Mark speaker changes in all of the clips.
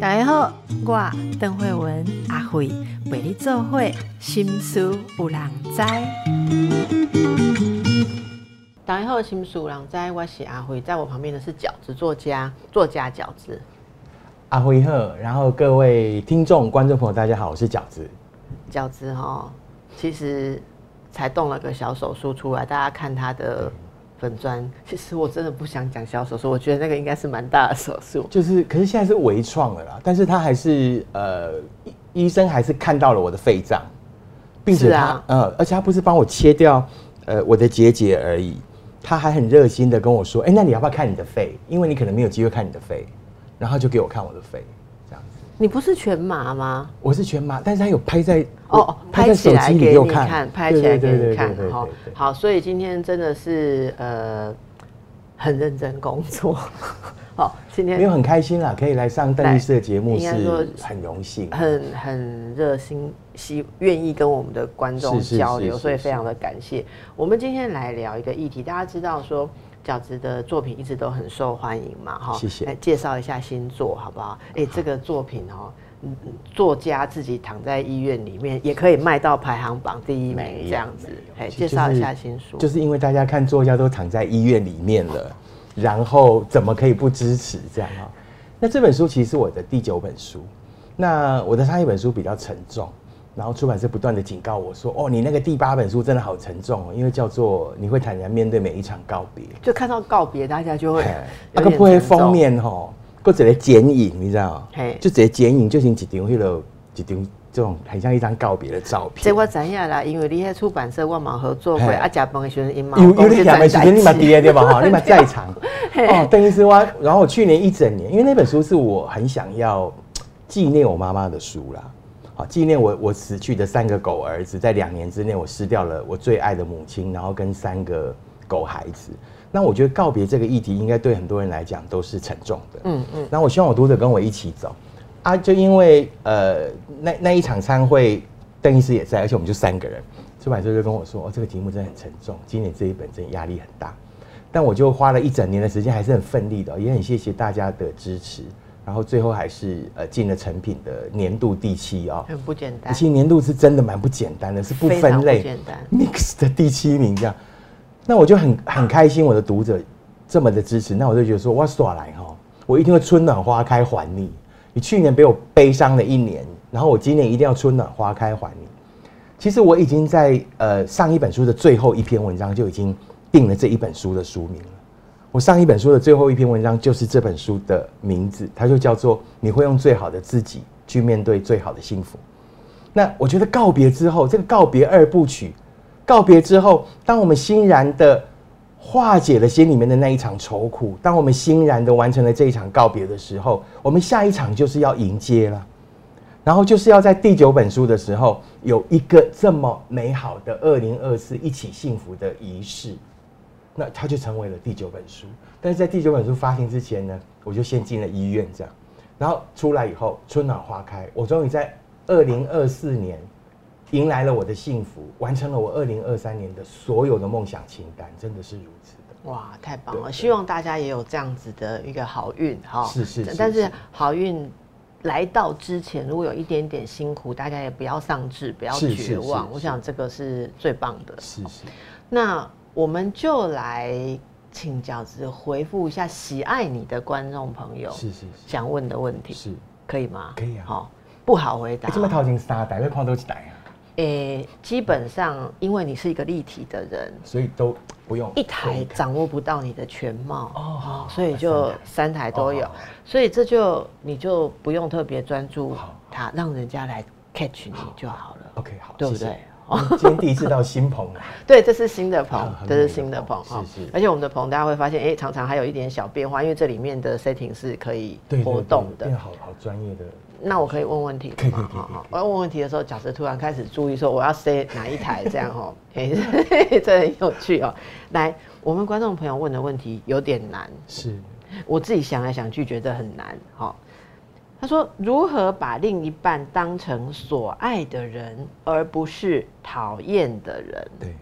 Speaker 1: 大家好，我邓慧文阿慧为你做会心思有人知。大家好，心思有人知，我是阿慧，在我旁边的是饺子作家，作家饺子。
Speaker 2: 阿辉贺，然后各位听众、观众朋友，大家好，我是饺子。
Speaker 1: 饺子哈，其实才动了个小手术出来，大家看他的粉砖，其实我真的不想讲小手术，我觉得那个应该是蛮大的手术。
Speaker 2: 就是，可是现在是微创了啦，但是他还是呃，医医生还是看到了我的肺脏，并且他
Speaker 1: 是啊
Speaker 2: 呃，而且他不是帮我切掉呃我的结节而已，他还很热心的跟我说，哎、那你要不要看你的肺？因为你可能没有机会看你的肺，然后就给我看我的肺。
Speaker 1: 你不是全麻吗？
Speaker 2: 我是全麻，但是他有拍在
Speaker 1: 哦，
Speaker 2: 拍在手机里
Speaker 1: 给你
Speaker 2: 看，
Speaker 1: 看，拍起来给你看
Speaker 2: 对对，
Speaker 1: 哈
Speaker 2: 对对。
Speaker 1: 好，所以今天真的是呃很认真工作。好，今天
Speaker 2: 没有很开心啦，可以来上邓律师的节目是很荣幸，
Speaker 1: 很很热心，希愿意跟我们的观众交流，所以非常的感谢。我们今天来聊一个议题，大家知道说饺子的作品一直都很受欢迎嘛，哈，
Speaker 2: 谢谢
Speaker 1: 来介绍一下新作好不好？哎、这个作品哦。嗯作家自己躺在医院里面，也可以卖到排行榜第一名这样子。哎，介绍一下新书。
Speaker 2: 就是因为大家看作家都躺在医院里面了，然后怎么可以不支持这样啊？那这本书其实是我的第九本书，那我的上一本书比较沉重，然后出版社不断的警告我说：“哦，你那个第八本书真的好沉重哦，因为叫做你会坦然面对每一场告别。
Speaker 1: 就看到告别，大家就会
Speaker 2: 那个不会封面吼，或者来剪影，你知道
Speaker 1: 嘿
Speaker 2: 就直接剪影，就像一张迄个一张这种很像一张告别的照片。
Speaker 1: 这我知影啦，因为你喺出版社我嘛合作过，
Speaker 2: 嘿
Speaker 1: 啊，加班的学生因嘛
Speaker 2: 有有你两个时间，你嘛
Speaker 1: 第
Speaker 2: 第对吧？哈，你嘛在场 哦。邓医师我，然后我去年一整年，因为那本书是我很想要纪念我妈妈的书啦。好，纪念我我死去的三个狗儿子，在两年之内我失掉了我最爱的母亲，然后跟三个狗孩子。那我觉得告别这个议题，应该对很多人来讲都是沉重的。
Speaker 1: 嗯嗯，
Speaker 2: 那我希望我读者跟我一起走。啊，就因为呃那那一场参会，邓医师也在，而且我们就三个人，出版社就跟我说，哦，这个题目真的很沉重，今年这一本真的压力很大，但我就花了一整年的时间，还是很奋力的，也很谢谢大家的支持，然后最后还是呃进了成品的年度第七哦。
Speaker 1: 很不简单，
Speaker 2: 其实年度是真的蛮不简单的，是不分类
Speaker 1: 简单
Speaker 2: mix 的第七名这样。那我就很很开心，我的读者这么的支持，那我就觉得说，哇，耍来哈，我一定会春暖花开还你。你去年被我悲伤了一年，然后我今年一定要春暖花开还你。其实我已经在呃上一本书的最后一篇文章就已经定了这一本书的书名了。我上一本书的最后一篇文章就是这本书的名字，它就叫做“你会用最好的自己去面对最好的幸福”。那我觉得告别之后，这个告别二部曲，告别之后，当我们欣然的化解了心里面的那一场愁苦，当我们欣然的完成了这一场告别的时候，我们下一场就是要迎接了。然后就是要在第九本书的时候，有一个这么美好的二零二四一起幸福的仪式，那它就成为了第九本书。但是在第九本书发行之前呢，我就先进了医院，这样，然后出来以后春暖花开，我终于在二零二四年迎来了我的幸福，完成了我二零二三年的所有的梦想清单，真的是如此的。
Speaker 1: 哇，太棒了！希望大家也有这样子的一个好运哈。
Speaker 2: 是是是
Speaker 1: 但是
Speaker 2: 是
Speaker 1: 好运来到之前，如果有一点点辛苦，大家也不要丧志，不要绝望。
Speaker 2: 是
Speaker 1: 我想这个是最棒的。
Speaker 2: 是是，
Speaker 1: 那我们就来请饺子回复一下喜爱你的观众朋友
Speaker 2: 是是是
Speaker 1: 想问的问题，
Speaker 2: 是。
Speaker 1: 可以吗？
Speaker 2: 可以啊
Speaker 1: 好，不好回答
Speaker 2: 哎，。这么掏金三台，会看都几台啊？
Speaker 1: 诶，基本上因为你是一个立体的人，
Speaker 2: 所以都不用
Speaker 1: 一台掌握不到你的全貌
Speaker 2: 哦
Speaker 1: 哦，所以就三台都有所以这就你就不用特别专注
Speaker 2: 好
Speaker 1: 它，让人家来 catch 你就好了。
Speaker 2: OK 好，
Speaker 1: 对不对
Speaker 2: 嗯今天第一次到新棚啊，
Speaker 1: 对，这是新的棚
Speaker 2: 啊，
Speaker 1: 这是新的棚
Speaker 2: 棚
Speaker 1: 哈
Speaker 2: 是是。
Speaker 1: 而且我们的棚大家会发现，哎，常常还有一点小变化，因为这里面的 setting 是可以活动的。
Speaker 2: 好好专业的。
Speaker 1: 那我可以问问题
Speaker 2: 可以可以
Speaker 1: 吗？好好，我要问问题的时候，假设突然开始注意说我要塞哪一台这样哦，嘿，这很有趣哦。来，我们观众朋友问的问题有点难，
Speaker 2: 是
Speaker 1: 我自己想来想去觉得很难。哈，他说如何把另一半当成所爱的人，而不是讨厌的人？
Speaker 2: 对，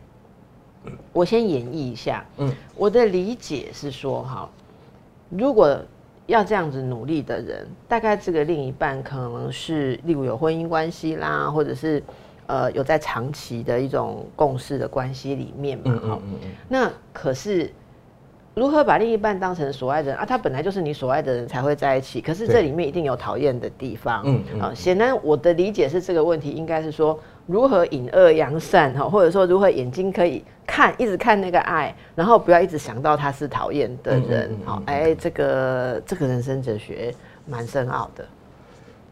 Speaker 1: 我先演绎一下，
Speaker 2: 嗯，
Speaker 1: 我的理解是说，哈，如果要这样子努力的人，大概这个另一半可能是例如有婚姻关系啦，或者是呃有在长期的一种共事的关系里面嘛，哈、那可是如何把另一半当成所爱的人啊？他本来就是你所爱的人才会在一起，可是这里面一定有讨厌的地方。
Speaker 2: 嗯嗯
Speaker 1: 啊，显然我的理解是这个问题应该是说如何引恶扬善哈，或者说如何眼睛可以看一直看那个爱，然后不要一直想到他是讨厌的人
Speaker 2: 嗯嗯嗯。
Speaker 1: 好
Speaker 2: 嗯，
Speaker 1: 哎，这个这个人生哲学蛮深奥的。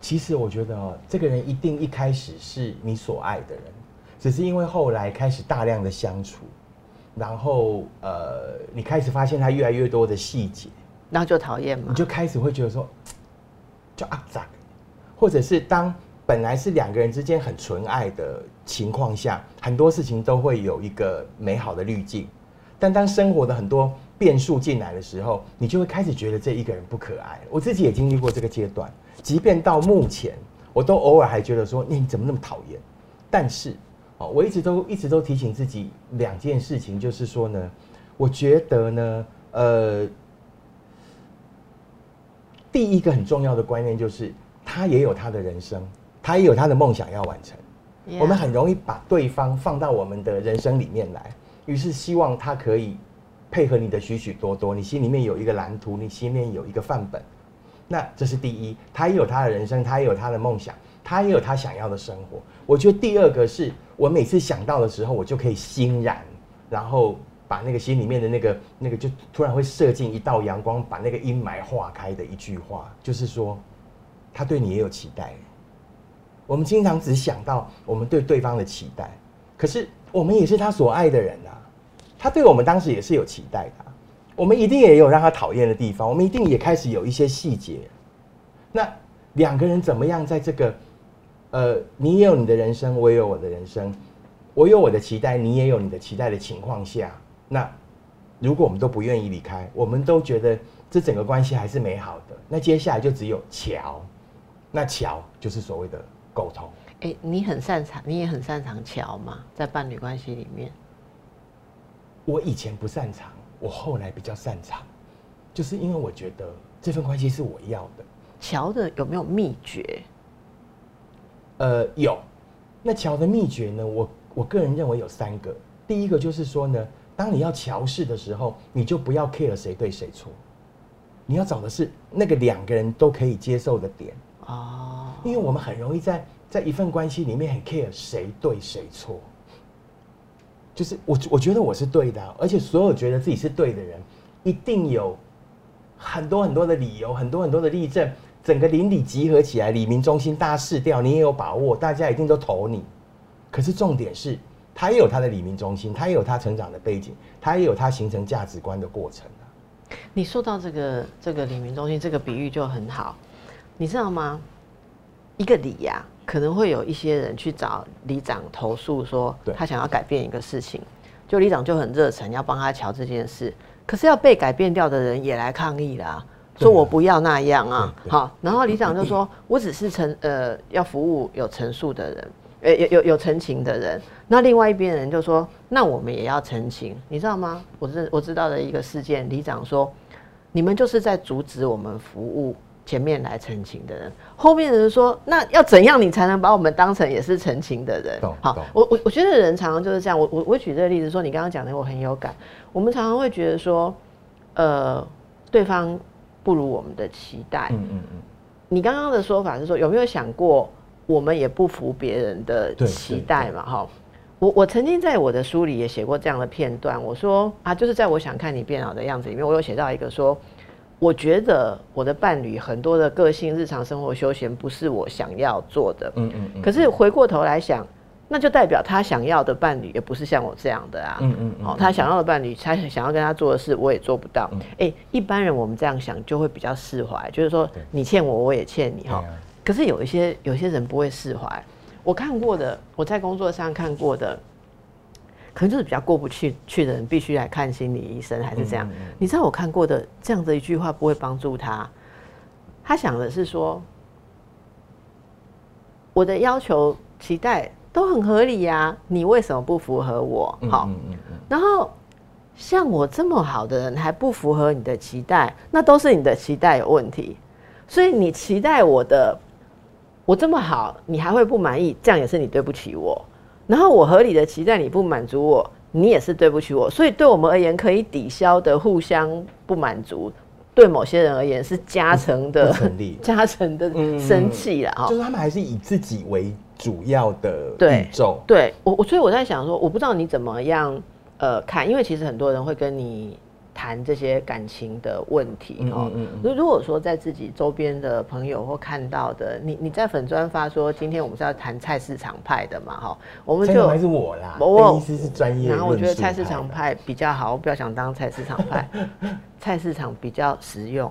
Speaker 2: 其实我觉得哦，这个人一定一开始是你所爱的人，只是因为后来开始大量的相处，然后呃，你开始发现他越来越多的细节，
Speaker 1: 然后就讨厌嘛。
Speaker 2: 你，就开始会觉得说，就阿杂，或者是当本来是两个人之间很纯爱的情况下，很多事情都会有一个美好的滤镜，但当生活的很多变数进来的时候，你就会开始觉得这一个人不可爱。我自己也经历过这个阶段，即便到目前，我都偶尔还觉得说你怎么那么讨厌，但是哦，我一直都一直都提醒自己两件事情，就是说呢，我觉得呢，呃。第一个很重要的观念就是，他也有他的人生，他也有他的梦想要完成。我们很容易把对方放到我们的人生里面来，于是希望他可以配合你的许许多多，你心里面有一个蓝图，你心里面有一个范本。那这是第一，他也有他的人生，他也有他的梦想，他也有他想要的生活。我觉得第二个是我每次想到的时候，我就可以欣然，然后把那个心里面的那个那个就突然会射进一道阳光，把那个阴霾化开的一句话，就是说，他对你也有期待。我们经常只想到我们对对方的期待，可是我们也是他所爱的人啊，他对我们当时也是有期待的、我们一定也有让他讨厌的地方，我们一定也开始有一些细节。那两个人怎么样在这个，呃，你也有你的人生，我也有我的人生，我有我的期待，你也有你的期待的情况下，那如果我们都不愿意离开，我们都觉得这整个关系还是美好的，那接下来就只有桥，那桥就是所谓的沟通。
Speaker 1: 哎、你很擅长，你也很擅长桥嘛，在伴侣关系里面。
Speaker 2: 我以前不擅长，我后来比较擅长，就是因为我觉得这份关系是我要的。
Speaker 1: 桥的有没有秘诀？
Speaker 2: 呃，有。那桥的秘诀呢？我我个人认为有三个。第一个就是说呢，当你要桥事的时候，你就不要 care 谁对谁错，你要找的是那个两个人都可以接受的点。
Speaker 1: 哦，
Speaker 2: 因为我们很容易在在一份关系里面很 care 谁对谁错，就是我我觉得我是对的啊、而且所有觉得自己是对的人，一定有很多很多的理由，很多很多的例证，整个邻里集合起来，李明中心大家试掉，你也有把握，大家一定都投你。可是重点是，他也有他的李明中心，他也有他成长的背景，他也有他形成价值观的过程啊。
Speaker 1: 你说到这个这个李明中心这个比喻就很好，你知道吗？一个里呀、可能会有一些人去找里长投诉说，他想要改变一个事情，就里长就很热忱要帮他瞧这件事，可是要被改变掉的人也来抗议啦。说我不要那样啊，好，然后里长就说，我只是陈呃要服务有陈述的人，呃有有有陈情的人，那另外一边人就说，那我们也要陈情，你知道吗？我知我知道的一个事件，里长说，你们就是在阻止我们服务前面来澄清的人，后面的人说，那要怎样你才能把我们当成也是澄清的人？好，我我我觉得人常常就是这样。我我我举这个例子说，你刚刚讲的我很有感。我们常常会觉得说，呃，对方不如我们的期待。
Speaker 2: 嗯嗯嗯，
Speaker 1: 你刚刚的说法是说，有没有想过，我们也不服别人的期待嘛？哈，我我曾经在我的书里也写过这样的片段，我说啊，就是在我想看你变好的样子里面，我有写到一个说，我觉得我的伴侣很多的个性、日常生活、休闲不是我想要做的，
Speaker 2: 嗯嗯嗯，
Speaker 1: 可是回过头来想，那就代表他想要的伴侣也不是像我这样的啊。
Speaker 2: 嗯嗯嗯
Speaker 1: 好、他想要的伴侣，他想要跟他做的事，我也做不到。哎、一般人我们这样想就会比较释怀，就是说你欠我，我也欠你哈、可是有一些有些人不会释怀，我看过的，我在工作上看过的，可能就是比较过不去去的人，必须来看心理医生，还是这样。你知道我看过的这样的一句话不会帮助他，他想的是说，我的要求期待都很合理呀、你为什么不符合我？好，
Speaker 2: 嗯嗯嗯
Speaker 1: 然后像我这么好的人还不符合你的期待，那都是你的期待有问题。所以你期待我的，我这么好，你还会不满意，这样也是你对不起我。然后我合理的期待你不满足我，你也是对不起我。所以对我们而言，可以抵消的互相不满足，对某些人而言是加成的 加成的生气了哈。
Speaker 2: 就是他们还是以自己为主要的
Speaker 1: 对
Speaker 2: 宇宙。
Speaker 1: 对我我所以我在想说，我不知道你怎么样呃看，因为其实很多人会跟你谈这些感情的问题哦。
Speaker 2: 嗯嗯嗯
Speaker 1: 如如果说在自己周边的朋友或看到的，你你在粉专发说今天我们是要谈菜市场派的嘛哈，我们就
Speaker 2: 还是我啦，
Speaker 1: 我
Speaker 2: 贝医师是专业。
Speaker 1: 然后我觉得菜市场，派比较好，我不要想当菜市场派，菜市场比较实用，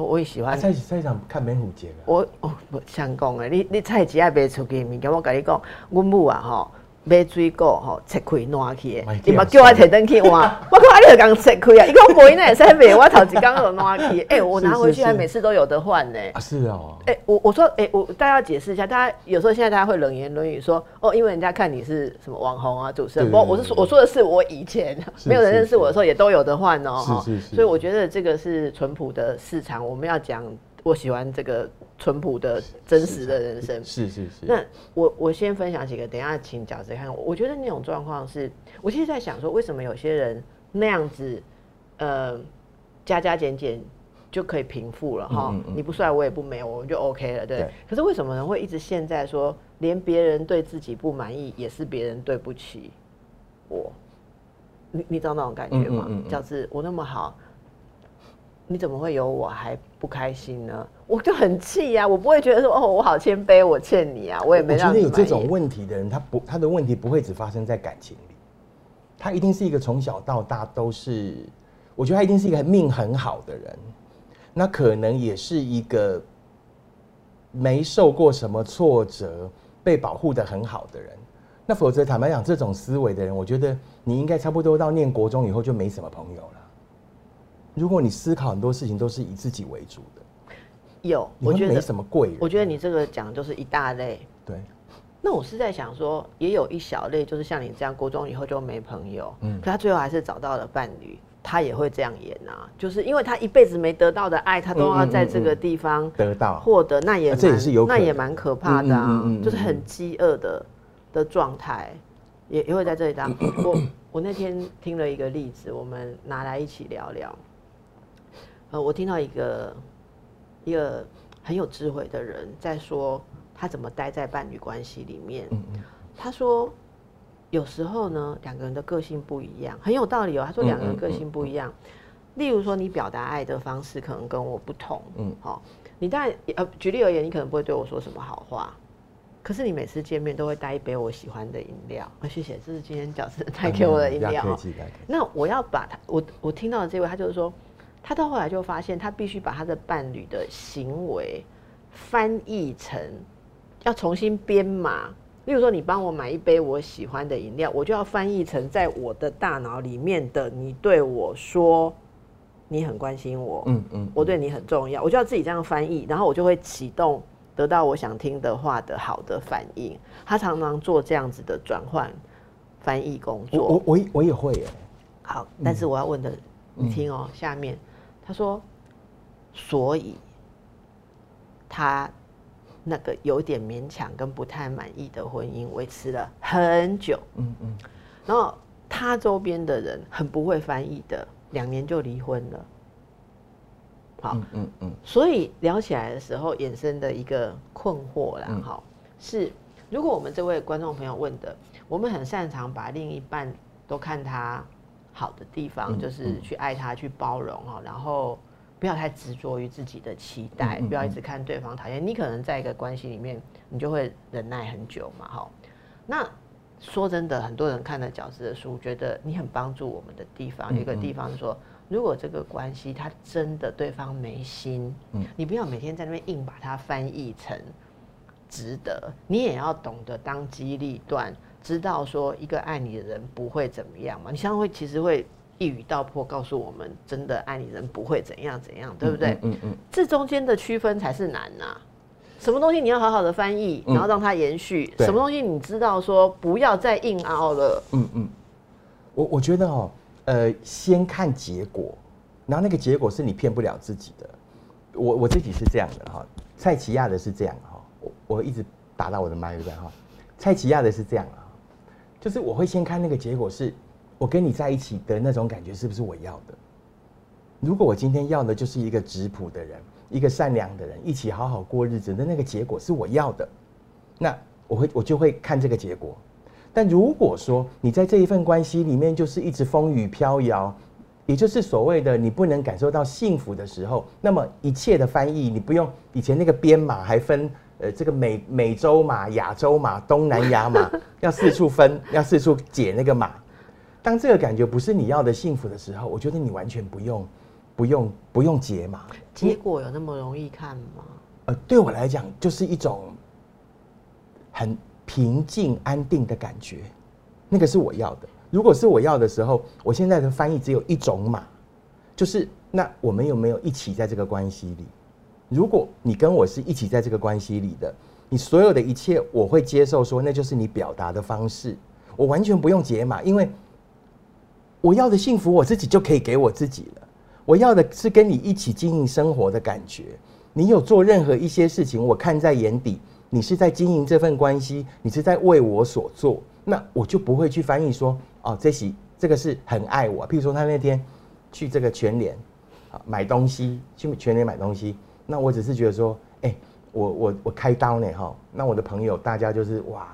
Speaker 1: 我我也喜欢
Speaker 2: 啊、菜菜市场看美虎节了。
Speaker 1: 我哦，不想讲诶，你你菜市也卖出去的物件，我甲你讲，阮母啊吼。买水果吼，切开烂去的。
Speaker 2: 买，
Speaker 1: 伊嘛
Speaker 2: 掉
Speaker 1: 叫我摕登去换，我讲啊，你就讲切开啊，伊讲无伊那会使卖，我头一工就烂去。哎、我拿回去还每次都有得换呢。
Speaker 2: 啊，是哦。
Speaker 1: 哎、我我说，哎、我大家要解释一下，大家有时候现在大家会冷言冷语说，哦，因为人家看你是什么网红啊、主持人，
Speaker 2: 对
Speaker 1: 不，我是说我说的是我以前
Speaker 2: 是
Speaker 1: 没有人
Speaker 2: 是
Speaker 1: 认识我的时候也都有得换哦，哈
Speaker 2: 是是是。
Speaker 1: 所以我觉得这个是淳朴的市场，我们要讲，我喜欢这个淳朴的真实的人生。
Speaker 2: 是是是。
Speaker 1: 那我我先分享几个，等一下请饺子看。我觉得那种状况是，我其实在想说，为什么有些人那样子，呃，加加减减就可以平复了哈、
Speaker 2: 嗯嗯嗯
Speaker 1: 你不帅，我也不美，我们就 OK 了，对。
Speaker 2: 对
Speaker 1: 可是为什么人会一直陷在说，连别人对自己不满意，也是别人对不起我？你你知道那种感觉吗？饺子，我那么好。你怎么会有我还不开心呢？我就很气呀、我不会觉得说哦，我好谦卑，我欠你啊，我也没让你
Speaker 2: 有这种问题的人，他不他的问题不会只发生在感情里，他一定是一个从小到大都是，我觉得他一定是一个命很好的人，那可能也是一个没受过什么挫折、被保护的很好的人。那否则坦白讲，这种思维的人，我觉得你应该差不多到念国中以后就没什么朋友了。如果你思考很多事情都是以自己为主的，
Speaker 1: 有，我觉得没，
Speaker 2: 什么贵人。
Speaker 1: 我觉得你这个讲就是一大类。
Speaker 2: 对，
Speaker 1: 那我是在想说，也有一小类，就是像你这样，国中以后就没朋友，
Speaker 2: 嗯
Speaker 1: 可他最后还是找到了伴侣，他也会这样演啊，就是因为他一辈子没得到的爱，他都要在这个地方
Speaker 2: 得到
Speaker 1: 获得，那也
Speaker 2: 啊这也
Speaker 1: 蛮
Speaker 2: 是有
Speaker 1: 那也蛮可怕的啊，
Speaker 2: 嗯嗯嗯嗯
Speaker 1: 就是很饥饿的的状态，也也会在这里当。我我那天听了一个例子，我们拿来一起聊聊。呃，我听到一个一个很有智慧的人在说他怎么待在伴侣关系里面。
Speaker 2: 嗯嗯
Speaker 1: 他说，有时候呢，两个人的个性不一样，很有道理哦。他说
Speaker 2: 嗯
Speaker 1: 两个人个性不一样，例如说你表达爱的方式可能跟我不同，嗯
Speaker 2: 嗯，
Speaker 1: 好、你当然呃，举例而言，你可能不会对我说什么好话。可是你每次见面都会带一杯我喜欢的饮料，啊，谢谢，这是今天饺子带给我的饮料那我要把他，我我听到的这位，他就是说，他到后来就发现，他必须把他的伴侣的行为翻译成，要重新编码。例如说，你帮我买一杯我喜欢的饮料，我就要翻译成在我的大脑里面的你对我说，你很关心我，
Speaker 2: 嗯嗯，
Speaker 1: 我对你很重要，我就要自己这样翻译，然后我就会启动得到我想听的话的好的反应。他常常做这样子的转换翻译工作。
Speaker 2: 我我我也我也会耶，
Speaker 1: 好，但是我要问的，你听哦，下面他说，所以他那个有点勉强跟不太满意的婚姻维持了很久，
Speaker 2: 嗯嗯，
Speaker 1: 然后他周边的人很不会翻译的，两年就离婚了。好，
Speaker 2: 嗯嗯嗯，
Speaker 1: 所以聊起来的时候衍生的一个困惑啦，
Speaker 2: 嗯。
Speaker 1: 哈、是如果我们这位观众朋友问的，我们很擅长把另一半都看他好的地方，
Speaker 2: 嗯
Speaker 1: 就是去爱他、去包容哈，然后不要太执着于自己的期待，不要一直看对方讨厌。你可能在一个关系里面，你就会忍耐很久嘛，哈。那说真的，很多人看了饺子的书，觉得你很帮助我们的地方，一个地方是说，如果这个关系他真的对方没心，
Speaker 2: 嗯
Speaker 1: 你不要每天在那边硬把它翻译成值得，你也要懂得当机立断，知道说一个爱你的人不会怎么样嘛。你相会其实会一语道破，告诉我们真的爱你的人不会怎样怎样，对不对？
Speaker 2: 嗯嗯
Speaker 1: 这中间的区分才是难呐、什么东西你要好好的翻译，
Speaker 2: 嗯
Speaker 1: 然后让它延续；
Speaker 2: 对
Speaker 1: 什么东西你知道说不要再硬凹了。
Speaker 2: 嗯嗯，我我觉得哦，呃，先看结果，然后那个结果是你骗不了自己的。我我自己是这样的哈，蔡奇亚的是这样哈，我我一直打到我的麦对不对哈？蔡奇亚的是这样啊，就是我会先看那个结果是，我跟你在一起的那种感觉是不是我要的？如果我今天要的就是一个质朴的人，一个善良的人，一起好好过日子的那个结果是我要的，那我会我就会看这个结果。但如果说你在这一份关系里面就是一直风雨飘摇，也就是所谓的你不能感受到幸福的时候，那么一切的翻译你不用以前那个编码还分呃这个美美洲马、亚洲马、东南亚马，要四处分，要四处解那个马。当这个感觉不是你要的幸福的时候，我觉得你完全不用不用不用解码。
Speaker 1: 结果有那么容易看吗？
Speaker 2: 呃，对我来讲就是一种很。平静安定的感觉，那个是我要的。如果是我要的时候，我现在的翻译只有一种马，就是那我们有没有一起在这个关系里？如果你跟我是一起在这个关系里的，你所有的一切我会接受，说那就是你表达的方式，我完全不用解码，因为我要的幸福我自己就可以给我自己了。我要的是跟你一起经营生活的感觉。你有做任何一些事情，我看在眼底。你是在经营这份关系，你是在为我所做，那我就不会去翻译说，哦，这是这个是很爱我。譬如说他那天去这个全联啊买东西，去全联买东西，那我只是觉得说，哎，我我我开刀呢哈，那我的朋友大家就是哇，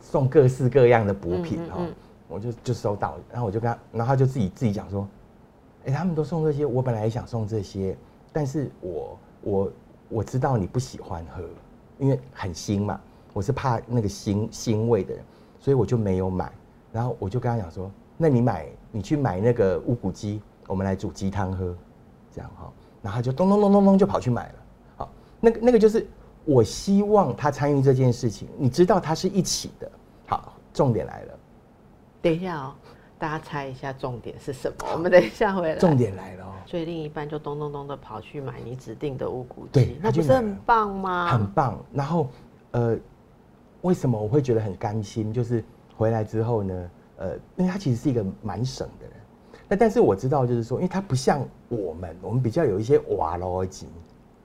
Speaker 2: 送各式各样的补品哈，我就就收到，然后我就跟他，然后他就自己自己讲说，哎，他们都送这些，我本来也想送这些，但是我我我知道你不喜欢喝。因为很腥嘛，我是怕那个腥腥味的人，所以我就没有买。然后我就跟他讲说：“那你买，你去买那个乌骨鸡，我们来煮鸡汤喝，这样哈。”然后就咚咚咚咚咚就跑去买了。好，那个那个就是我希望他参与这件事情。你知道他是一起的。好，重点来了。
Speaker 1: 等一下哦，大家猜一下重点是什么？我们等一下回来。
Speaker 2: 重点来了哦。
Speaker 1: 所以另一半就咚咚咚的跑去买你指定的乌骨鸡，那不是很棒吗？
Speaker 2: 很棒。然后，呃，为什么我会觉得很甘心？就是回来之后呢，呃，因为它其实是一个蛮省。那但是我知道，就是说，因为他不像我们，我们比较有一些瓦逻辑，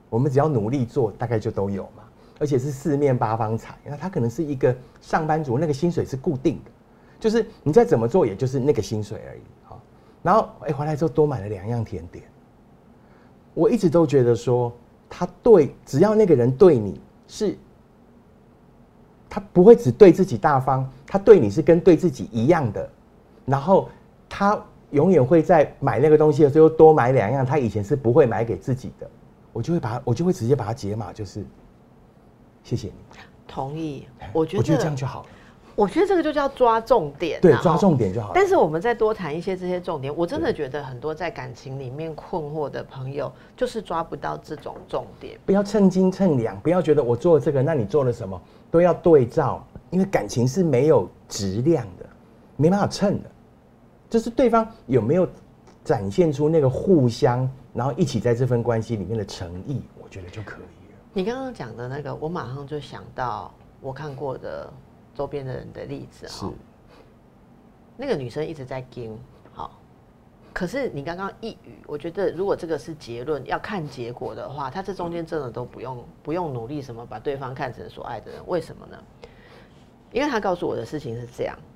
Speaker 2: 我们只要努力做，大概就都有嘛。而且是四面八方财。那他可能是一个上班族，那个薪水是固定的，就是你再怎么做，也就是那个薪水而已。然后哎，回来之后多买了两样甜点。我一直都觉得说，他对只要那个人对你是，他不会只对自己大方，他对你是跟对自己一样的。然后他永远会在买那个东西的时候多买两样，他以前是不会买给自己的。我就会把我就会直接把它解码，就是谢谢你。
Speaker 1: 同意，我觉得
Speaker 2: 我觉得这样就好了。
Speaker 1: 我觉得这个就叫抓重点，
Speaker 2: 对，抓重点就好了。
Speaker 1: 但是我们再多谈一些这些重点，我真的觉得很多在感情里面困惑的朋友，就是抓不到这种重点。
Speaker 2: 不要称斤称两，不要觉得我做了这个，那你做了什么都要对照，因为感情是没有质量的，没办法称的。就是对方有没有展现出那个互相，然后一起在这份关系里面的诚意，我觉得就可以了。
Speaker 1: 你刚刚讲的那个，我马上就想到我看过的。周边的人的例子哈，那个女生一直在跟好，可是你刚刚一语，我觉得如果这个是结论，要看结果的话，她这中间真的都不用不用努力什么，把对方看成所爱的人，为什么呢？因为她告诉我的事情是这样，好，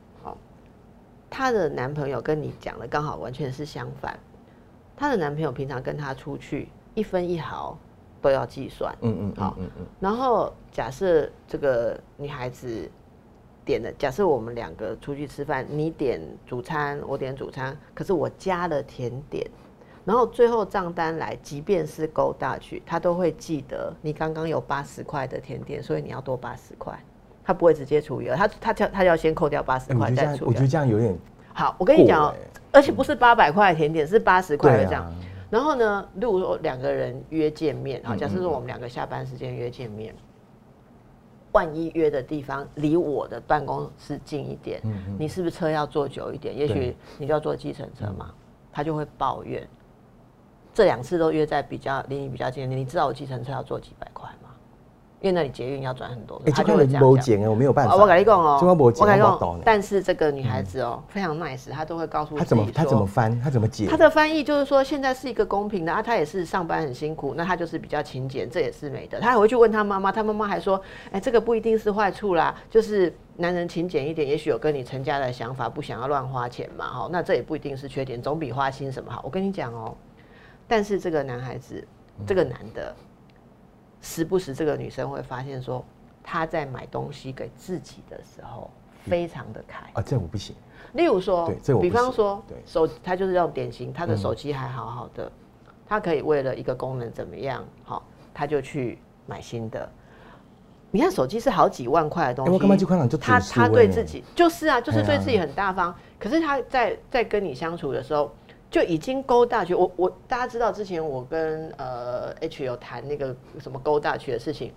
Speaker 1: 她的男朋友跟你讲的刚好完全是相反，她的男朋友平常跟她出去一分一毫都要计算，嗯嗯，好，嗯嗯，然后假设这个女孩子。点的，假设我们两个出去吃饭，你点主餐，我点主餐，可是我加了甜点，然后最后账单来，即便是勾大去，他都会记得你刚刚有八十块的甜点，所以你要多八十块，他不会直接除以二，他他叫他要先扣掉八十块再除。
Speaker 2: 我觉得这样有点
Speaker 1: 好，我跟你讲，而且不是八百块甜点，是八十块这样。然后呢，如果说两个人约见面，好，假设说我们两个下班时间约见面。万一约的地方离我的办公室近一点，你是不是车要坐久一点？也许你就要坐计程车嘛，他就会抱怨。这两次都约在比较离你比较近，你知道我计程车要坐几百块吗？因为那里捷运要转很多，
Speaker 2: 哎，
Speaker 1: 他
Speaker 2: 这个
Speaker 1: 就会这样讲。
Speaker 2: 哎，我没有办法。
Speaker 1: 啊我跟你讲哦，
Speaker 2: 这个没剪，
Speaker 1: 跟你讲，但是这个女孩子哦，非常 nice，她都会告诉
Speaker 2: 她怎么
Speaker 1: 自己
Speaker 2: 他怎么翻？她怎么解？
Speaker 1: 她的翻译就是说，现在是一个公平的啊，她也是上班很辛苦，那她就是比较勤俭，这也是美德。她还会去问他妈妈，他妈妈还说，哎、这个不一定是坏处啦，就是男人勤俭一点，也许有跟你成家的想法，不想要乱花钱嘛，哈，那这也不一定是缺点，总比花心什么好。我跟你讲哦，但是这个男孩子，这个男的，时不时这个女生会发现说，她在买东西给自己的时候，非常的开。
Speaker 2: 啊，这我不行。
Speaker 1: 例如说
Speaker 2: 对这我，不
Speaker 1: 比方
Speaker 2: 行
Speaker 1: 说
Speaker 2: 对，
Speaker 1: 手她就是这种典型，她的
Speaker 2: 嗯
Speaker 1: 手机还好好的，她可以为了一个功能怎么样，好，她就去买新的。你看手机是好几万块的东西，
Speaker 2: 哎我干嘛就看到就
Speaker 1: 他他
Speaker 2: 书哎
Speaker 1: 对自己就是啊，就是对自己很大方。可是他在在跟你相处的时候，就已经勾大学。我我大家知道之前我跟呃 H 有谈那个什么勾大学的事情。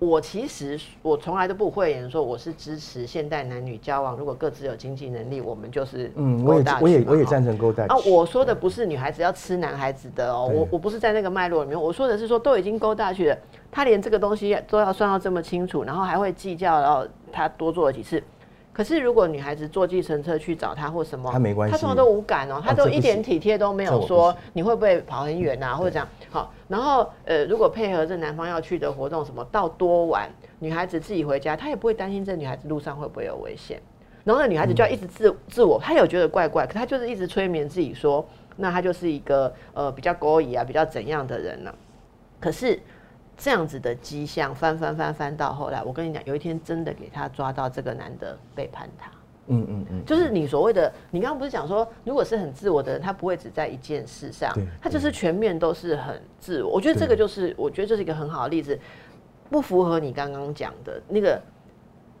Speaker 1: 我其实我从来都不讳言说我是支持现代男女交往，如果各自有经济能力，我们就是
Speaker 2: 嗯，我也
Speaker 1: 勾大
Speaker 2: 我也我也
Speaker 1: 去嘛哈
Speaker 2: 赞成勾大
Speaker 1: 啊，我说的不是女孩子要吃男孩子的哦，我我不是在那个脉络里面，我说的是说都已经勾大去了，他连这个东西都要算到这么清楚，然后还会计较，然后他多做了几次。可是如果女孩子坐计程车去找他或什么，
Speaker 2: 他没关系。
Speaker 1: 他通常都无感哦，他都一点体贴都没有说你会不会跑很远啊，或者这样。好，然后呃，如果配合这男方要去的活动，什么到多晚，女孩子自己回家，他也不会担心这女孩子路上会不会有危险。然后那女孩子就要一直自自我，她有觉得怪怪，可她就是一直催眠自己说，那她就是一个呃比较勾引啊，比较怎样的人呢、可是这样子的迹象翻翻翻翻到后来，我跟你讲，有一天真的给他抓到这个男的背叛他，
Speaker 2: 嗯嗯嗯，
Speaker 1: 就是你所谓的，你刚刚不是讲说，如果是很自我的人，他不会只在一件事上，他就是全面都是很自我。我觉得这个就是，我觉得这是一个很好的例子，不符合你刚刚讲的那个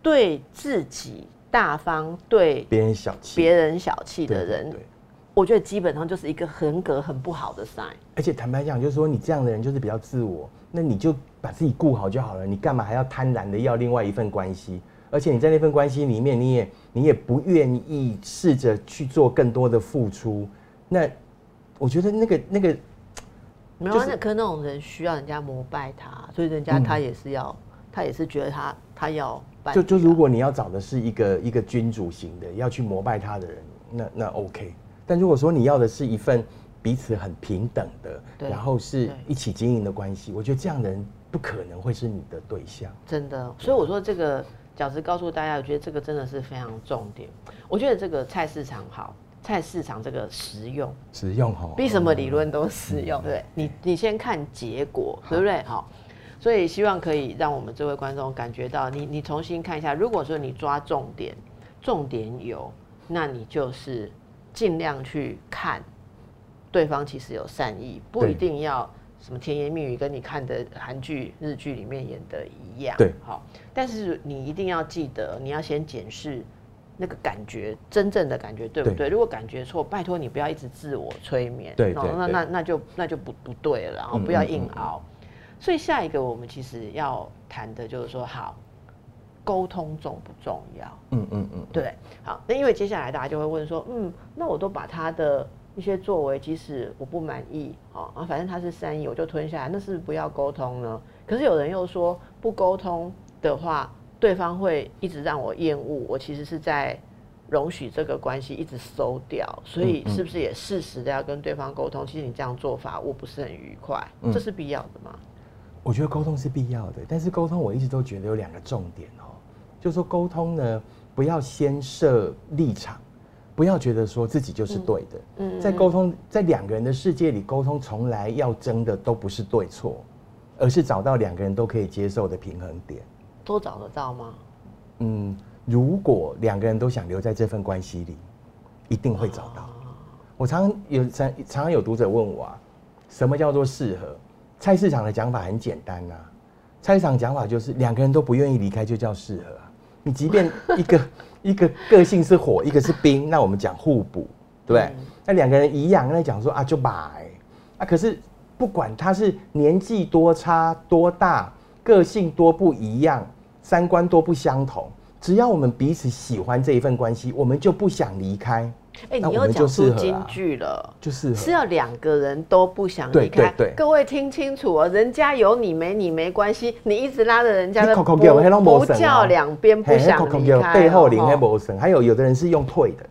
Speaker 1: 对自己大方、对
Speaker 2: 别人小气，
Speaker 1: 别人小气的人，
Speaker 2: 对，
Speaker 1: 我觉得基本上就是一个人格很不好的 sign。
Speaker 2: 而且坦白讲，就是说你这样的人就是比较自我，那你就把自己顾好就好了，你干嘛还要贪婪的要另外一份关系？而且你在那份关系里面，你也你也不愿意试着去做更多的付出，那我觉得那个那个
Speaker 1: 没有啊，那可能那种人需要人家膜拜他，所以人家他也是要，他也是觉得他他要拜
Speaker 2: 就就如果你要找的是一个一个君主型的，要去膜拜他的人，那那 OK。但如果说你要的是一份彼此很平等的，然后是一起经营的关系，我觉得这样的人不可能会是你的对象。
Speaker 1: 真的，所以我说这个饺子告诉大家，我觉得这个真的是非常重点。我觉得这个菜市场好，菜市场这个实用，
Speaker 2: 实用哈，
Speaker 1: 比什么理论都实用，对？你你先看结果，对不对？好，所以希望可以让我们这位观众感觉到，你你重新看一下，如果说你抓重点，重点有，那你就是尽量去看对方其实有善意，不一定要什么甜言蜜语跟你看的韩剧、日剧里面演的一样。
Speaker 2: 对
Speaker 1: 好，但是你一定要记得，你要先检视那个感觉，真正的感觉对不
Speaker 2: 对
Speaker 1: 对？如果感觉错，拜托你不要一直自我催眠。
Speaker 2: 对
Speaker 1: 那那那就那就不不对了，然后
Speaker 2: 嗯
Speaker 1: 不要
Speaker 2: 嗯嗯
Speaker 1: 硬熬。所以下一个我们其实要谈的就是说，好，沟通重不重要？
Speaker 2: 嗯嗯嗯，
Speaker 1: 对，好，那因为接下来大家就会问说，嗯，那我都把他的一些作为，即使我不满意，哦，啊，反正他是善意，我就吞下来，那是不是不要沟通呢？可是有人又说，不沟通的话，对方会一直让我厌恶，我其实是在容许这个关系一直收掉，所以是不是也适时的要跟对方沟通？其实你这样做法，我不是很愉快，
Speaker 2: 嗯
Speaker 1: 这是必要的吗？
Speaker 2: 我觉得沟通是必要的，但是沟通我一直都觉得有两个重点哦，就是说沟通呢，不要先设立场，不要觉得说自己就是对的。
Speaker 1: 嗯
Speaker 2: 在沟通，在两个人的世界里，沟通从来要争的都不是对错，而是找到两个人都可以接受的平衡点。
Speaker 1: 都找得到吗？
Speaker 2: 嗯，如果两个人都想留在这份关系里，一定会找到。我常常有常常常有读者问我啊，什么叫做适合？菜市场的讲法很简单呐、菜市场讲法就是两个人都不愿意离开，就叫适合啊。你即便一个 一个个性是火，一个是冰，那我们讲互补，对不对？
Speaker 1: 嗯
Speaker 2: 那两个人一样，那讲说啊就买啊，可是不管他是年纪多差多大，个性多不一样，三观多不相同，只要我们彼此喜欢这一份关系，我们就不想离开，
Speaker 1: 哎、你又讲出金句了。
Speaker 2: 就是
Speaker 1: 是要两个人都不想离开。
Speaker 2: 对对
Speaker 1: 各位听清楚哦，人家有你没你没关系，你一直拉着人家的不
Speaker 2: 叫
Speaker 1: 两边不
Speaker 2: 嘿
Speaker 1: 想离开哦。
Speaker 2: 背后零黑
Speaker 1: 哦
Speaker 2: 无神，还有有的人是用退的，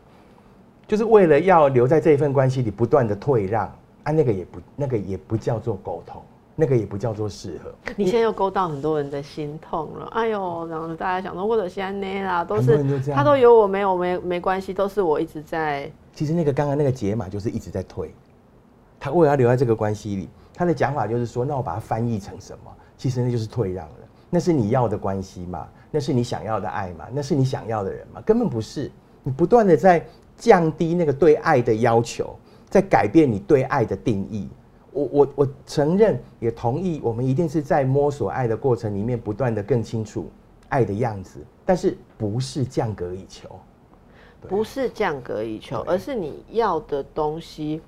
Speaker 2: 就是为了要留在这一份关系里不断的退让啊，那个也不那个也不叫做沟通，那个也不叫做适合。
Speaker 1: 你现在又勾到很多人的心痛了，哎呦，然后大家想说，或者现在那啦，都是他都有我没有没没关系，都是我一直在
Speaker 2: 其实那个刚刚那个解码就是一直在退，他为了要留在这个关系里，他的讲法就是说，那我把它翻译成什么？其实那就是退让了，那是你要的关系嘛，那是你想要的爱嘛，那是你想要的人嘛，根本不是。你不断的在降低那个对爱的要求，在改变你对爱的定义。我我我承认，也同意，我们一定是在摸索爱的过程里面，不断的更清楚爱的样子，但是不是降格以求。
Speaker 1: 不是降格以求，而是你要的东西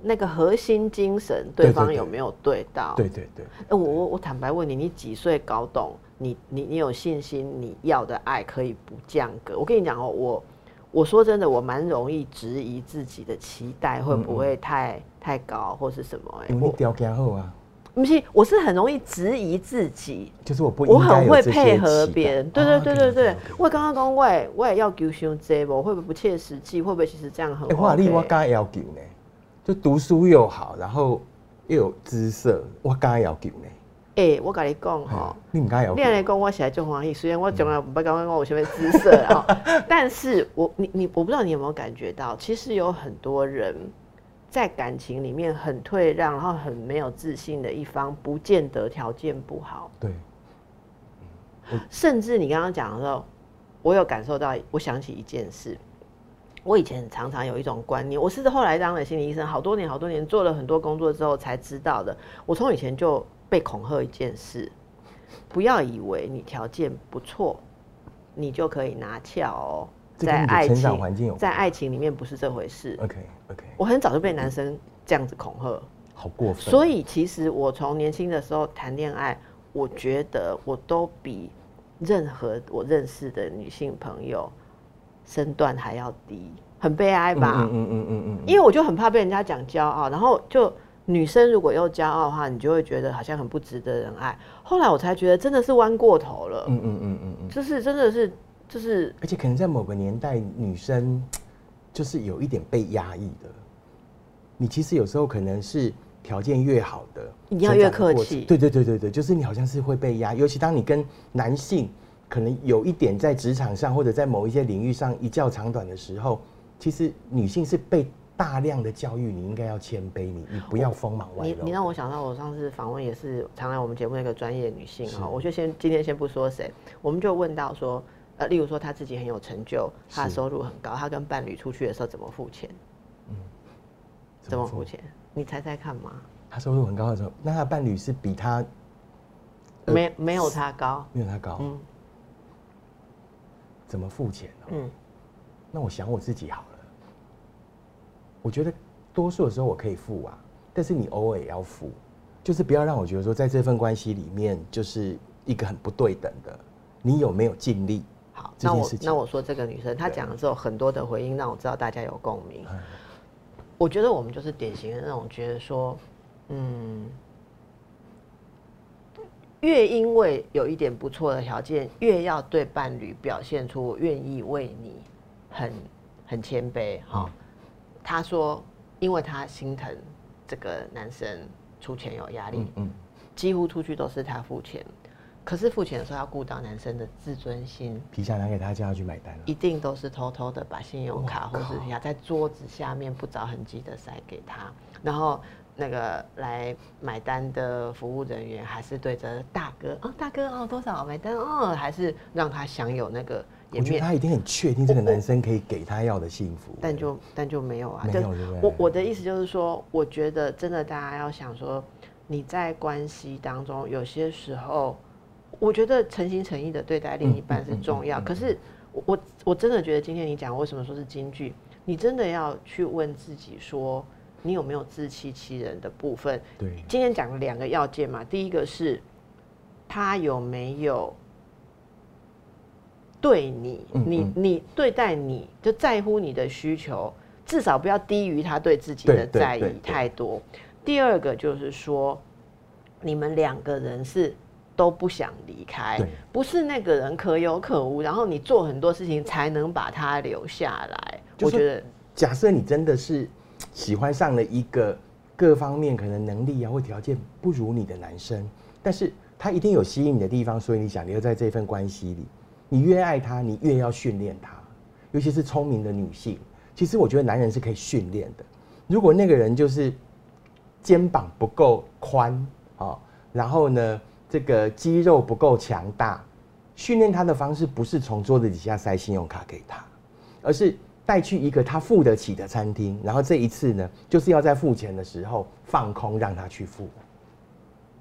Speaker 1: 那个核心精神，
Speaker 2: 对
Speaker 1: 方有没有对到？
Speaker 2: 对对对，
Speaker 1: 呃，我我我坦白问你，你几岁搞懂？你你你有信心你要的爱可以不降格？我跟你讲哦，我我说真的，我蛮容易质疑自己的期待会不会太、太高或是什么、欸？我
Speaker 2: 因为你条件好啊，
Speaker 1: 不是，我是很容易质疑自己，
Speaker 2: 就是我不
Speaker 1: 我很会配合别人。对对
Speaker 2: 哦
Speaker 1: 对对对我刚刚讲我也我也要求伤这我会不会不切实际？会不会其实这样很
Speaker 2: 哎，华丽我？刚要求呢，就读书又好，然后又有姿色，我刚要求呢。
Speaker 1: 哎、我跟你讲哈。
Speaker 2: 你唔敢要求
Speaker 1: 你来讲，我写来就欢喜。虽然我从来不刚刚讲我前面姿色了哈，但是我你你我不知道你有没有感觉到，其实有很多人在感情里面很退让，然后很没有自信的一方，不见得条件不好。
Speaker 2: 对，
Speaker 1: 甚至你刚刚讲的时候，我有感受到，我想起一件事。我以前常常有一种观念，我是后来当了心理医生，好多年好多年，做了很多工作之后才知道的。我从以前就被恐吓一件事，不要以为你条件不错，你就可以拿翘哦。在爱
Speaker 2: 成长环境有
Speaker 1: 情，在爱情里面不是这回事。
Speaker 2: OK OK，
Speaker 1: 我很早就被男生这样子恐吓，
Speaker 2: 好过分。
Speaker 1: 所以其实我从年轻的时候谈恋爱，我觉得我都比任何我认识的女性朋友身段还要低，很悲哀吧？
Speaker 2: 嗯嗯嗯嗯嗯，
Speaker 1: 因为我就很怕被人家讲骄傲，然后就女生如果又骄傲的话，你就会觉得好像很不值得人爱。后来我才觉得真的是弯过头了，
Speaker 2: 嗯嗯嗯嗯嗯，
Speaker 1: 就是真的是就是
Speaker 2: 而且可能在某个年代，女生就是有一点被压抑的。你其实有时候可能是条件越好的，
Speaker 1: 你要越客气
Speaker 2: 对对对对对，就是你好像是会被压，尤其当你跟男性可能有一点在职场上或者在某一些领域上一较长短的时候，其实女性是被大量的教育，你应该要谦卑，你你不要锋芒外露。
Speaker 1: 你你让我想到，我上次访问也是常来我们节目那个专业女性
Speaker 2: 是
Speaker 1: 哈，我就先今天先不说谁，我们就问到说，呃，例如说他自己很有成就，他的收入很高，他跟伴侣出去的时候怎么付钱？怎么付？钱？你猜猜看嘛？
Speaker 2: 他收入很高的时候，那他伴侣是比他呃
Speaker 1: 没没有他高，
Speaker 2: 没有他高，
Speaker 1: 嗯
Speaker 2: 怎么付钱呢？
Speaker 1: 嗯，
Speaker 2: 那我想我自己好了。我觉得多数的时候我可以付啊，但是你偶尔也要付，就是不要让我觉得说在这份关系里面就是一个很不对等的。你有没有尽力？
Speaker 1: 好，那我那我说这个女生她讲了之后，很多的回应让我知道大家有共鸣。
Speaker 2: 嗯
Speaker 1: 我觉得我们就是典型的那种觉得说，嗯，越因为有一点不错的条件，越要对伴侣表现出我愿意为你很很谦卑哈。
Speaker 2: 嗯
Speaker 1: 他说，因为他心疼这个男生出钱有压力，
Speaker 2: 嗯嗯，
Speaker 1: 几乎出去都是他付钱，可是付钱的时候要顾到男生的自尊心。
Speaker 2: 皮下拿给他，就要去买单了。
Speaker 1: 一定都是偷偷的把信用卡或是压在桌子下面不着痕迹的塞给他，然后那个来买单的服务人员还是对着大哥哦，大哥哦多少买单哦，还是让他享有那个
Speaker 2: 我觉得他一定很确定这个男生可以给他要的幸福，
Speaker 1: 但就但就没有啊。
Speaker 2: 没
Speaker 1: 就
Speaker 2: 有
Speaker 1: 我我的意思就是说，我觉得真的大家要想说，你在关系当中有些时候，我觉得诚心诚意的对待另一半是重要。
Speaker 2: 嗯嗯嗯嗯
Speaker 1: 可是我我我真的觉得今天你讲为什么说是京剧，你真的要去问自己说，你有没有自欺欺人的部分？
Speaker 2: 对，
Speaker 1: 今天讲了两个要件嘛，第一个是他有没有对你，你你对待你就在乎你的需求，至少不要低于他对自己的在意太多。第二个就是说，你们两个人是都不想离开，不是那个人可有可无，然后你做很多事情才能把他留下来。我觉得
Speaker 2: 假设你真的是喜欢上了一个各方面可能能力啊或条件不如你的男生，但是他一定有吸引你的地方，所以你想留在这份关系里。你越爱他，你越要训练他，尤其是聪明的女性。其实我觉得男人是可以训练的。如果那个人就是肩膀不够宽啊、哦，然后呢，这个肌肉不够强大，训练他的方式不是从桌子底下塞信用卡给他，而是带去一个他付得起的餐厅，然后这一次呢，就是要在付钱的时候放空，让他去付。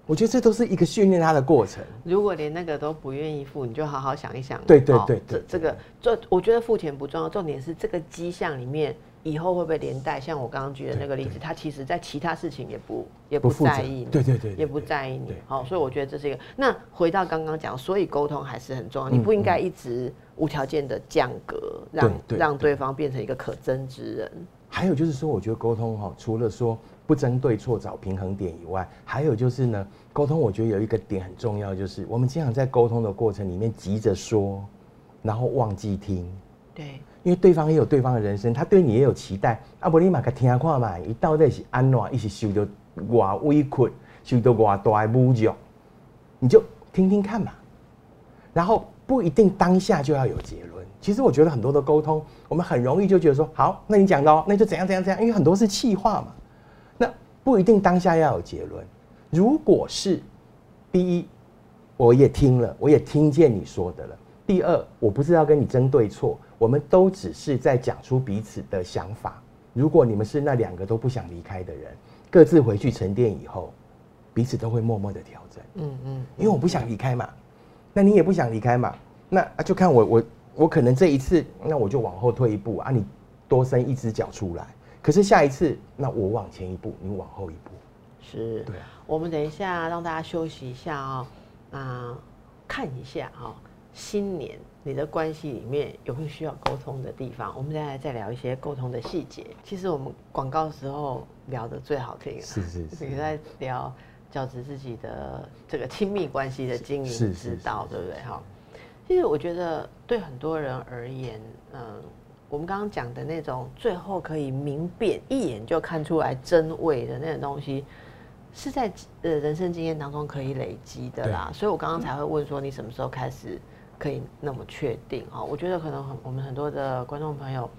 Speaker 2: 我觉得这都是一个训练他的过程。
Speaker 1: 如果连那个都不愿意付，你就好好想一想。
Speaker 2: 对对
Speaker 1: 哦
Speaker 2: 对对
Speaker 1: 这这个这我觉得付钱不重要，重点是这个迹象里面以后会不会连带，像我刚刚举的那个例子，他其实在其他事情也不也不在意你，
Speaker 2: 对对对对
Speaker 1: 也不在意你。
Speaker 2: 对。
Speaker 1: 好，所以我觉得这是一个。那回到刚刚讲，所以沟通还是很重要，你
Speaker 2: 嗯
Speaker 1: 不应该一直无条件的降格，让让对。方变成一个可憎之人。
Speaker 2: 还有就是说，我觉得沟通哈，除了说不争对错、找平衡点以外，还有就是呢，沟通我觉得有一个点很重要，就是我们经常在沟通的过程里面急着说，然后忘记听，
Speaker 1: 对，
Speaker 2: 因为对方也有对方的人生，他对你也有期待。啊，不，你嘛个听看嘛，伊到底是安怎，伊是受到偌委屈，受到偌大的侮辱，你就听听看嘛。然后不一定当下就要有结论。其实我觉得很多的沟通，我们很容易就觉得说，好，那你讲的哦，那就怎样怎样怎样，因为很多是气话嘛。那不一定当下要有结论。如果是第一，我也听了，我也听见你说的了。第二，我不是要跟你争对错，我们都只是在讲出彼此的想法。如果你们是那两个都不想离开的人，各自回去沉淀以后，彼此都会默默的调整。
Speaker 1: 嗯嗯，
Speaker 2: 因为我不想离开嘛，那你也不想离开嘛，那啊就看我我我可能这一次，那我就往后退一步啊，你多伸一只脚出来。可是下一次，那我往前一步，你往后一步。
Speaker 1: 是。
Speaker 2: 对啊，
Speaker 1: 我们等一下让大家休息一下哦，啊、看一下哈、哦，新年你的关系里面有没有需要沟通的地方？我们再来再聊一些沟通的细节。其实我们广告时候聊的最好听了，
Speaker 2: 是是是
Speaker 1: 你在聊教职自己的这个亲密关系的经营之道，
Speaker 2: 是
Speaker 1: 对不对？哈，其实我觉得对很多人而言，嗯。我们刚刚讲的那种最后可以明辨、一眼就看出来真伪的那种东西，是在呃人生经验当中可以累积的啦。所以我刚刚才会问说，你什么时候开始可以那么确定啊？我觉得可能很我们很多的观众朋友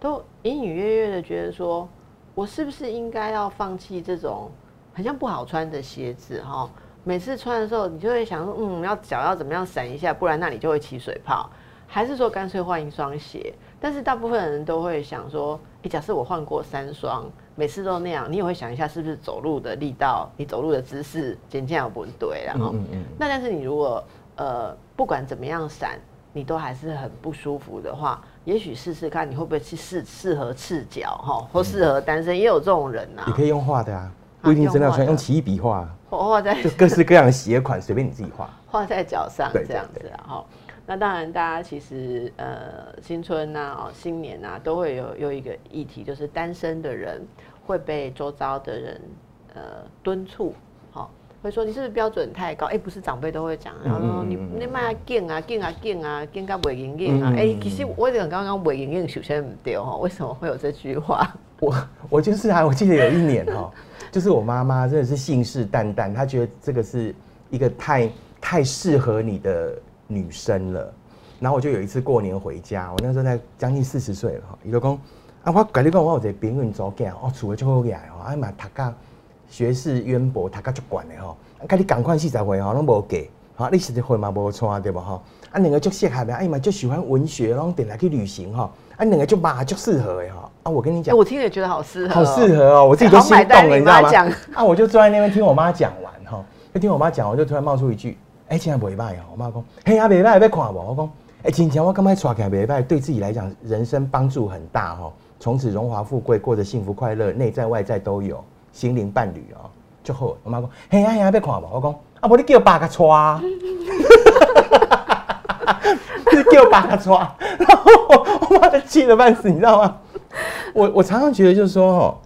Speaker 1: 都隐隐约约的觉得说，我是不是应该要放弃这种很像不好穿的鞋子哈？每次穿的时候，你就会想说，嗯，要脚要怎么样闪一下，不然那里就会起水泡。还是说干脆换一双鞋？但是大部分人都会想说，诶，假设我换过三双，每次都那样，你也会想一下，是不是走路的力道，你走路的姿势渐渐有不对，然后，
Speaker 2: 嗯嗯
Speaker 1: 那但是你如果呃不管怎么样闪，你都还是很不舒服的话，也许试试看，你会不会去适适合赤脚哈，或适合单身，也有这种人呐、
Speaker 2: 你可以用画的啊，不一定真的要穿，
Speaker 1: 用
Speaker 2: 奇异笔画，
Speaker 1: 或 画在
Speaker 2: 就各式各样的鞋款，随便你自己画。
Speaker 1: 画在脚上这样子啊，哈。那当然，大家其实呃，新春呐、哦，新年呐、都会有有一个议题，就是单身的人会被周遭的人呃敦促，好、会说你是不是标准太高？哎、不是长辈都会讲，然后说你你卖劲啊劲啊劲啊劲到袂赢赢啊，哎、
Speaker 2: 嗯
Speaker 1: 其实我讲刚刚袂赢赢首先唔对哦，为什么会有这句话？
Speaker 2: 我我就是啊，我记得有一年哈、就是我妈妈真的是信誓旦旦，她觉得这个是一个太太适合你的女生了。然后我就有一次过年回家，我那时候在将近四十岁了哈，伊就讲啊，我跟你讲，我有一个朋友组囝，哦，厝的就好起来哦，啊嘛读甲学识渊博，读较足悬的吼，啊，甲你共款四十岁吼，拢无嫁，吼，你实际岁嘛无穿对无吼，啊，两个足适合的，啊，伊嘛足喜欢文学，拢定来去旅行吼，啊，两个就嘛足适合的吼，啊，我跟你讲。
Speaker 1: 哎。我听了也觉得好适合、
Speaker 2: 好适合哦，我自己都心动了，你知道吗？啊，我就坐在那边听我妈讲完哈，就听我妈讲，我就突然冒出一句：“哎、现在袂歹哦。”我妈讲：“嘿啊，袂歹，要看无？”我讲：“哎、真正我感觉带起来袂歹，对自己来讲人生帮助很大哈、哦，从此荣华富贵，过着幸福快乐，内在外在都有，心灵伴侣哦，就好。”我妈讲：“嘿呀嘿啊，要看无？”我讲：“啊，无你叫爸甲带啊。”你叫爸甲带，然后我妈就气得半死，你知道吗？我我常常觉得就是说哈，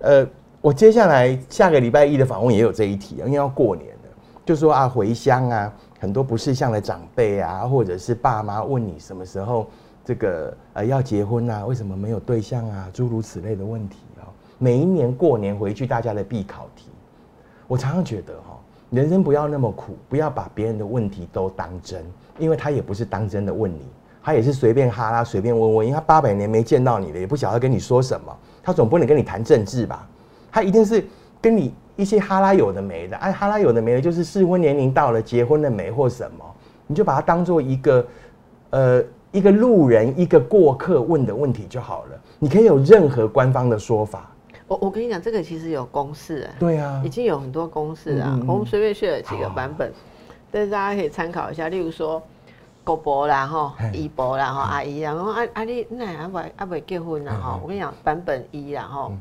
Speaker 2: 呃，我接下来下个礼拜一的访问也有这一题，因为要过年了，就说啊回乡啊，很多不识相的长辈啊，或者是爸妈问你什么时候这个呃要结婚啊，为什么没有对象啊，诸如此类的问题，每一年过年回去大家的必考题，我常常觉得哈，人生不要那么苦，不要把别人的问题都当真，因为他也不是当真的问你。他也是随便哈拉，随便问问，因为他八百年没见到你了，也不晓得跟你说什么。他总不能跟你谈政治吧？他一定是跟你一些哈拉有的没的。哎，哈拉有的没的，就是适婚年龄到了，结婚了没或什么，你就把它当做一个呃一个路人、一个过客问的问题就好了。你可以有任何官方的说法。
Speaker 1: 我我跟你讲，这个其实有公式哎。
Speaker 2: 对啊，
Speaker 1: 已经有很多公式啊。我们随便选了几个版本，但是大家可以参考一下。例如说。姑婆啦吼，姨婆啦吼，阿姨啊，讲啊啊你那阿未阿未结婚啦吼，我跟你讲版本一啦吼，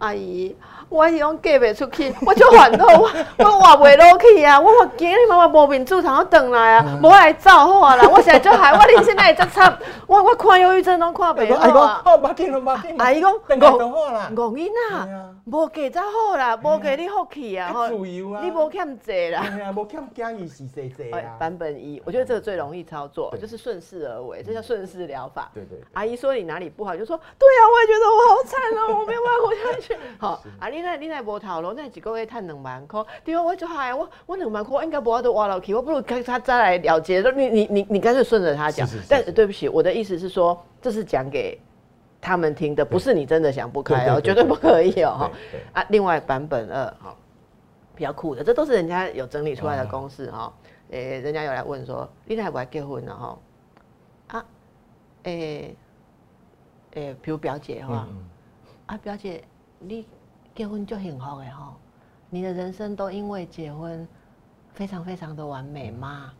Speaker 1: 阿姨。我是讲嫁袂出去，我就烦恼，我我活袂落去啊！我我惊你妈妈无面子，通要转来啊！无来走好啊啦！我现在就害我恁现在会这惨，我我看忧郁症拢看袂好啊！
Speaker 2: 好，别紧了，别紧。
Speaker 1: 阿姨讲，
Speaker 2: 等下就好啦。
Speaker 1: 戆囡仔，无嫁则好啦，无嫁你福气啊！
Speaker 2: 吼，自由啊！
Speaker 1: 你无欠债啦。
Speaker 2: 哎呀，无欠惊伊是谁债啊？
Speaker 1: 版本一，我觉得这个最容易操作，就是顺势而为，这叫顺势疗法。
Speaker 2: 对对。
Speaker 1: 阿姨说你哪里不好，就说对啊，我也觉得我好惨哦，我没有办法活下去。好，啊你那，你那无头。那一个月赚两万块，对啊，我就嗨，我我两万块应该不要都挖落去，我不如跟他再来了结。你你你你干脆顺着他讲，但对不起，我的意思是说，这是讲给他们听的，不是你真的想不开哦，绝对不可以哦哈。啊，另外版本二哈，比较酷的，这都是人家有整理出来的公式哈。诶，人家有来问说，你还不还结婚了哈？啊，诶诶，比如表姐哈，啊表姐你。结婚就幸福的吼，你的人生都因为结婚非常非常的完美吗？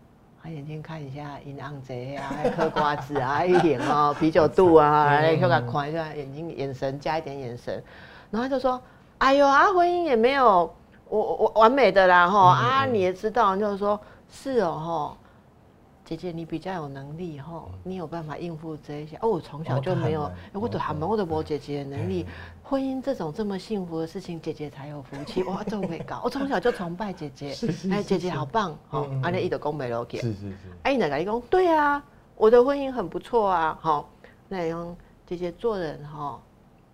Speaker 1: 他眼睛看一下银行贼啊，嗑瓜子啊，一点哦，啤酒肚啊，来给他看一下眼睛眼神加一点眼神，然后他就说：“哎呦啊，婚姻也没有我我完美的啦哈啊，你也知道，就是说是哦哈。”姐姐，你比较有能力吼，你有办法应付这一些哦。我从小就没有，我都还没我都没姐姐的能力。婚姻这种这么幸福的事情，姐姐才有福气 哇，这么会搞。我从小就崇拜姐姐，哎，姐姐好棒哦。阿那一的公美楼给，
Speaker 2: 是是是。
Speaker 1: 哎，奶奶一公？对啊，我的婚姻很不错啊。好，那用姐姐做人哈，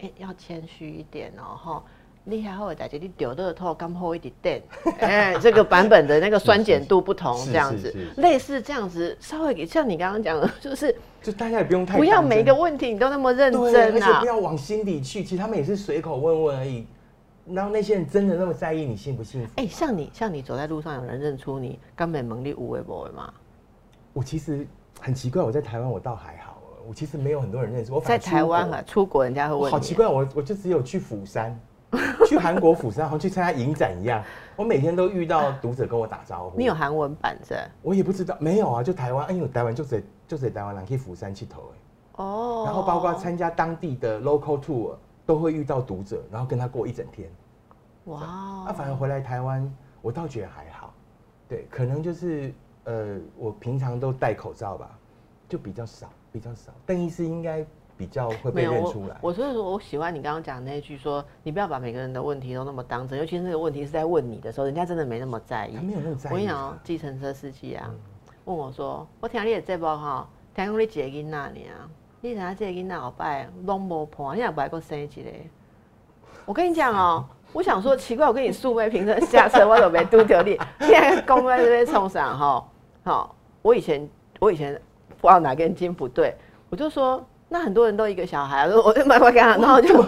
Speaker 1: 哎，要谦虚一点哦哈。厉害后的大姐，你丢乐透刚好一点点，哎，这个版本的那个酸碱度不同，这样子，类似这样子，稍微像你刚刚讲的，就是
Speaker 2: 就大家也不用太
Speaker 1: 不要每一个问题你都那么认真
Speaker 2: 啊，不要往心里去，其实他们也是随口问问而已。然后那些人真的那么在意你幸不幸福？
Speaker 1: 哎，像你像你走在路上有人认出你，根本能力无为不为吗？
Speaker 2: 我其实很奇怪，我在台湾我倒还好，我其实没有很多人认识我。
Speaker 1: 在台湾啊，出国人家会问，
Speaker 2: 好奇怪，我我就只有去釜山。去韩国釜山，好像去参加影展一样。我每天都遇到读者跟我打招呼。
Speaker 1: 你有韩文版是？
Speaker 2: 我也不知道，没有啊，就台湾，因为台湾就在就在台湾，人去釜山去投哎。哦。然后包括参加当地的 local tour，都会遇到读者，然后跟他过一整天。哇。啊，反而回来台湾，我倒觉得还好。对，可能就是呃，我平常都戴口罩吧，就比较少，比较少。邓医师应该。比较会被认出来。
Speaker 1: 我所以说，我喜欢你刚刚讲那一句，说你不要把每个人的问题都那么当真，尤其是那个问题是在问你的时候，人家真的没那么在意。
Speaker 2: 没有那么在意。我
Speaker 1: 跟你讲哦，计程车司机啊，问我说：“我听你的这包哈，听讲你一个囡仔呢，你等下这个囡仔后摆拢无伴，你也不爱过生一个。”我跟你讲哦，我想说奇怪，我跟你素昧平生下车，我都没拄着你，现在公在这边冲上哈？好，我以前我以前不知道哪根筋不对，我就说。那很多人都一个小孩，我就买回给他，然后就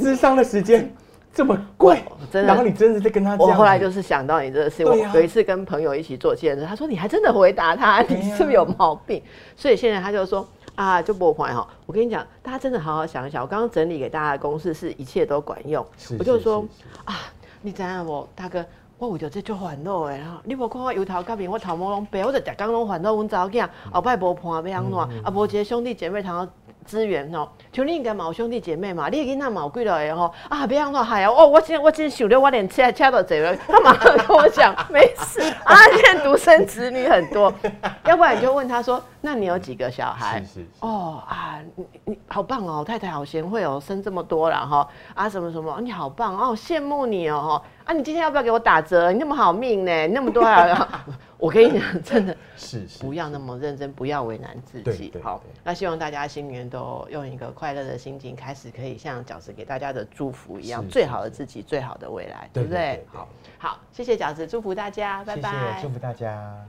Speaker 2: 智商的时间这么贵，真的。然后你真的在跟他，
Speaker 1: 我后来就是想到你这个事，我有一次跟朋友一起做健身，他说你还真的回答他，你是不是有毛病？所以现在他就说啊，就不还哈。我跟你讲，大家真的好好想一想，我刚刚整理给大家的公式是一切都管用。我就说啊，你怎样不，大哥？我为着这就烦恼的哈，你无看我油头甲面，我头毛拢白，我就逐工拢烦恼阮查某囝后摆无伴要安怎？啊，无一个兄弟姐妹通资源哦，像你应该嘛有兄弟姐妹嘛，你囡仔嘛有几个的吼啊，别样说嗨啊，哦，我今我今想了，我连车车都坐了，干嘛跟我讲？没事啊，现在独生子女很多，要不然你就问他说，那你有几个小孩？
Speaker 2: 是是是
Speaker 1: 哦啊，你你好棒哦，太太好贤惠哦，生这么多了哈啊什么什么，你好棒哦，羡慕你哦啊，你今天要不要给我打折？你那么好命呢，你那么多 我跟你讲，真的
Speaker 2: 是是
Speaker 1: 不要那么认真，不要为难自
Speaker 2: 对
Speaker 1: 己。好那希望大家新年都用一个快乐的心情开始，可以像饺子给大家的祝福一样，
Speaker 2: 是
Speaker 1: 最好的自己，最好的未来，对不
Speaker 2: 对
Speaker 1: 好，好，谢谢饺子，祝福大家，拜
Speaker 2: 谢
Speaker 1: 拜。
Speaker 2: 谢，祝福大家。